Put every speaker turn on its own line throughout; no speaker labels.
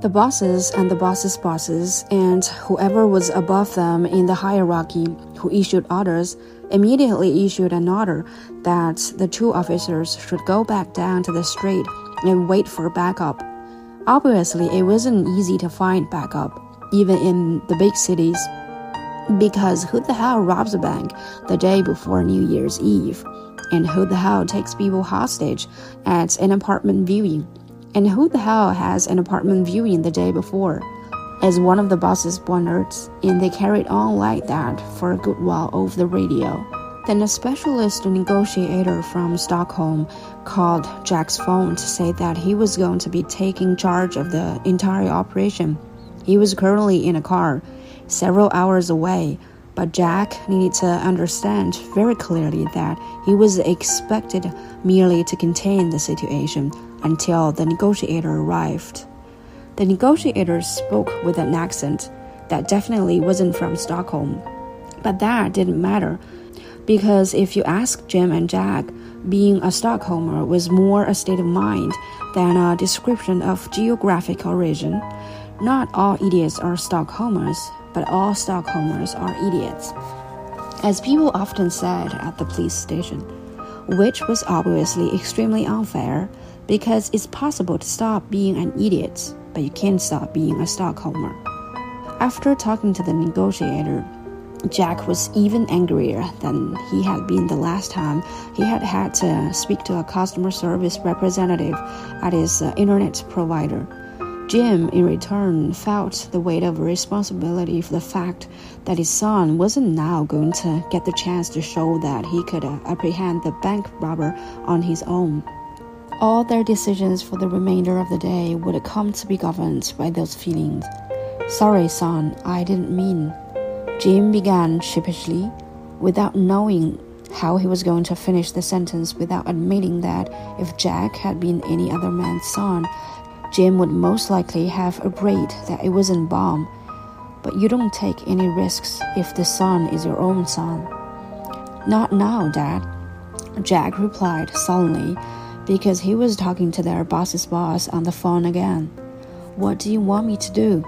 The bosses and the bosses' bosses, and whoever was above them in the hierarchy who issued orders, immediately issued an order that the two officers should go back down to the street and wait for backup. Obviously, it wasn't easy to find backup, even in the big cities, because who the hell robs a bank the day before New Year's Eve? And who the hell takes people hostage at an apartment viewing? And who the hell has an apartment viewing the day before? As one of the bosses wondered, and they carried on like that for a good while over the radio. Then a specialist negotiator from Stockholm called Jack's phone to say that he was going to be taking charge of the entire operation. He was currently in a car, several hours away, but Jack needed to understand very clearly that he was expected merely to contain the situation until the negotiator arrived. The negotiator spoke with an accent that definitely wasn't from Stockholm. But that didn't matter, because if you ask Jim and Jack, being a Stockholmer was more a state of mind than a description of geographic origin. Not all idiots are Stockholmers, but all Stockholmers are idiots. As people often said at the police station, which was obviously extremely unfair because it's possible to stop being an idiot, but you can't stop being a Stockholmer. After talking to the negotiator, Jack was even angrier than he had been the last time he had had to speak to a customer service representative at his uh, internet provider. Jim, in return, felt the weight of responsibility for the fact that his son wasn't now going to get the chance to show that he could uh, apprehend the bank robber on his own. All their decisions for the remainder of the day would come to be governed by those feelings. Sorry, son, I didn't mean. Jim began sheepishly, without knowing how he was going to finish the sentence without admitting that if Jack had been any other man's son, Jim would most likely have agreed that it wasn't bomb. But you don't take any risks if the son is your own son. Not now, Dad, Jack replied sullenly because he was talking to their boss's boss on the phone again. What do you want me to do?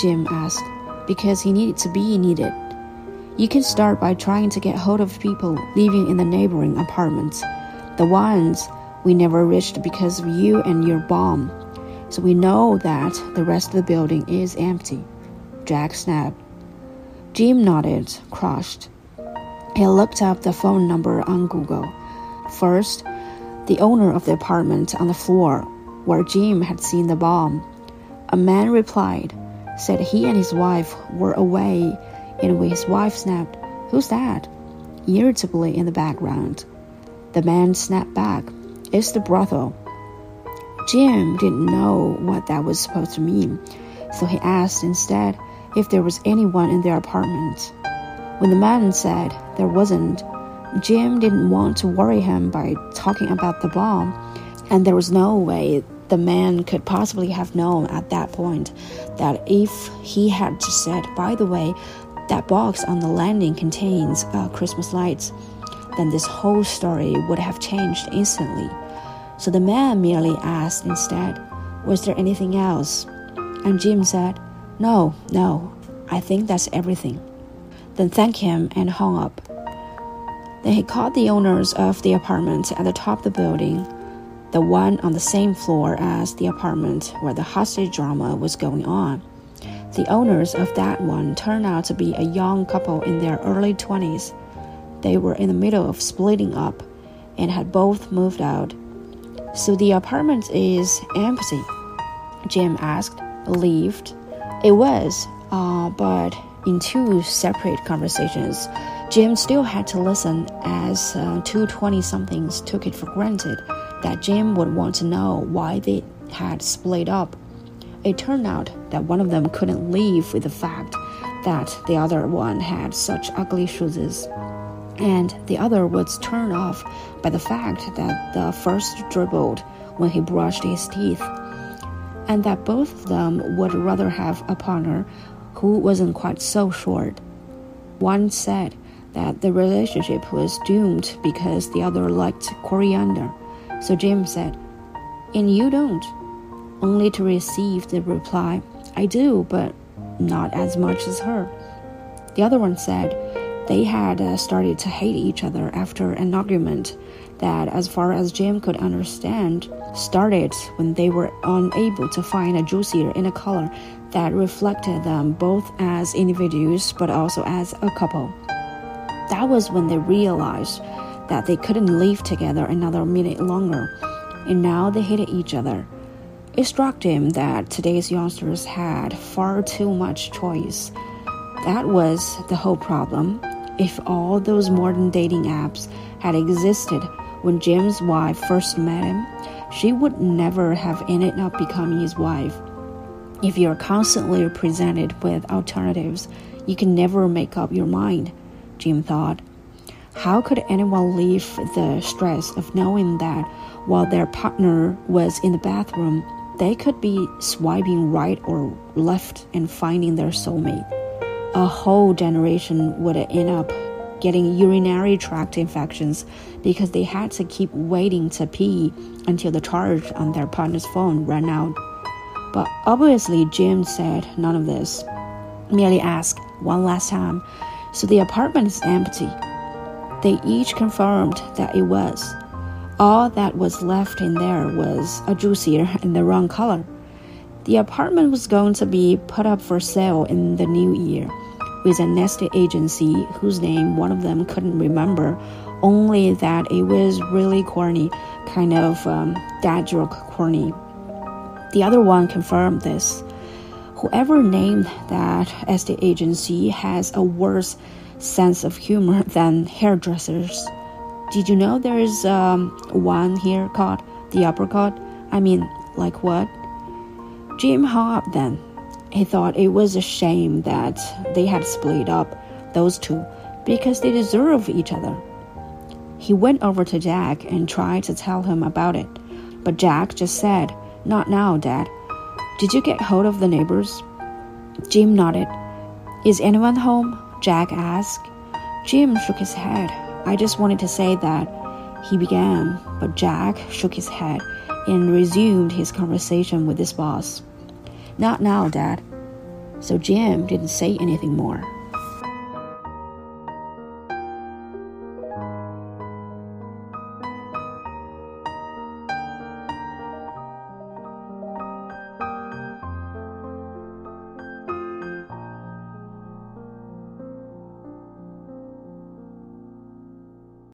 Jim asked, because he needed to be needed. You can start by trying to get hold of people living in the neighboring apartments, the ones we never reached because of you and your bomb. So we know that the rest of the building is empty. Jack snapped. Jim nodded, crushed. He looked up the phone number on Google. First, the owner of the apartment on the floor where Jim had seen the bomb. A man replied, said he and his wife were away, and when his wife snapped, Who's that? irritably in the background. The man snapped back, It's the brothel. Jim didn't know what that was supposed to mean, so he asked instead if there was anyone in their apartment. When the man said there wasn't, Jim didn't want to worry him by talking about the bomb, and there was no way the man could possibly have known at that point that if he had just said, by the way, that box on the landing contains uh, Christmas lights, then this whole story would have changed instantly. So the man merely asked instead, Was there anything else? And Jim said, No, no, I think that's everything. Then thanked him and hung up. Then he called the owners of the apartment at the top of the building, the one on the same floor as the apartment where the hostage drama was going on. The owners of that one turned out to be a young couple in their early 20s. They were in the middle of splitting up and had both moved out. So the apartment is empty? Jim asked, relieved. It was, uh, but in two separate conversations Jim still had to listen as uh, two 20 somethings took it for granted that Jim would want to know why they had split up. It turned out that one of them couldn't live with the fact that the other one had such ugly shoes, and the other was turned off by the fact that the first dribbled when he brushed his teeth, and that both of them would rather have a partner who wasn't quite so short. One said, that the relationship was doomed because the other liked coriander. So Jim said, And you don't? only to receive the reply, I do, but not as much as her. The other one said they had uh, started to hate each other after an argument that, as far as Jim could understand, started when they were unable to find a juicier in a color that reflected them both as individuals but also as a couple. That was when they realized that they couldn't live together another minute longer, and now they hated each other. It struck him that today's youngsters had far too much choice. That was the whole problem. If all those modern dating apps had existed when Jim's wife first met him, she would never have ended up becoming his wife. If you're constantly presented with alternatives, you can never make up your mind, Jim thought. How could anyone live the stress of knowing that while their partner was in the bathroom, they could be swiping right or left and finding their soulmate? A whole generation would end up getting urinary tract infections because they had to keep waiting to pee until the charge on their partner's phone ran out. But obviously, Jim said none of this, merely asked one last time, So the apartment is empty. They each confirmed that it was. All that was left in there was a juicier in the wrong color. The apartment was going to be put up for sale in the new year with a nested agency whose name one of them couldn't remember, only that it was really corny, kind of um, dad joke corny. The other one confirmed this. Whoever named that estate agency has a worse sense of humor than hairdressers. Did you know there's um, one here called the Uppercut? I mean, like what? Jim hung up then. He thought it was a shame that they had split up, those two, because they deserve each other. He went over to Jack and tried to tell him about it, but Jack just said, not now, Dad. Did you get hold of the neighbors? Jim nodded. Is anyone home? Jack asked. Jim shook his head. I just wanted to say that, he began, but Jack shook his head and resumed his conversation with his boss. Not now, Dad. So Jim didn't say anything more.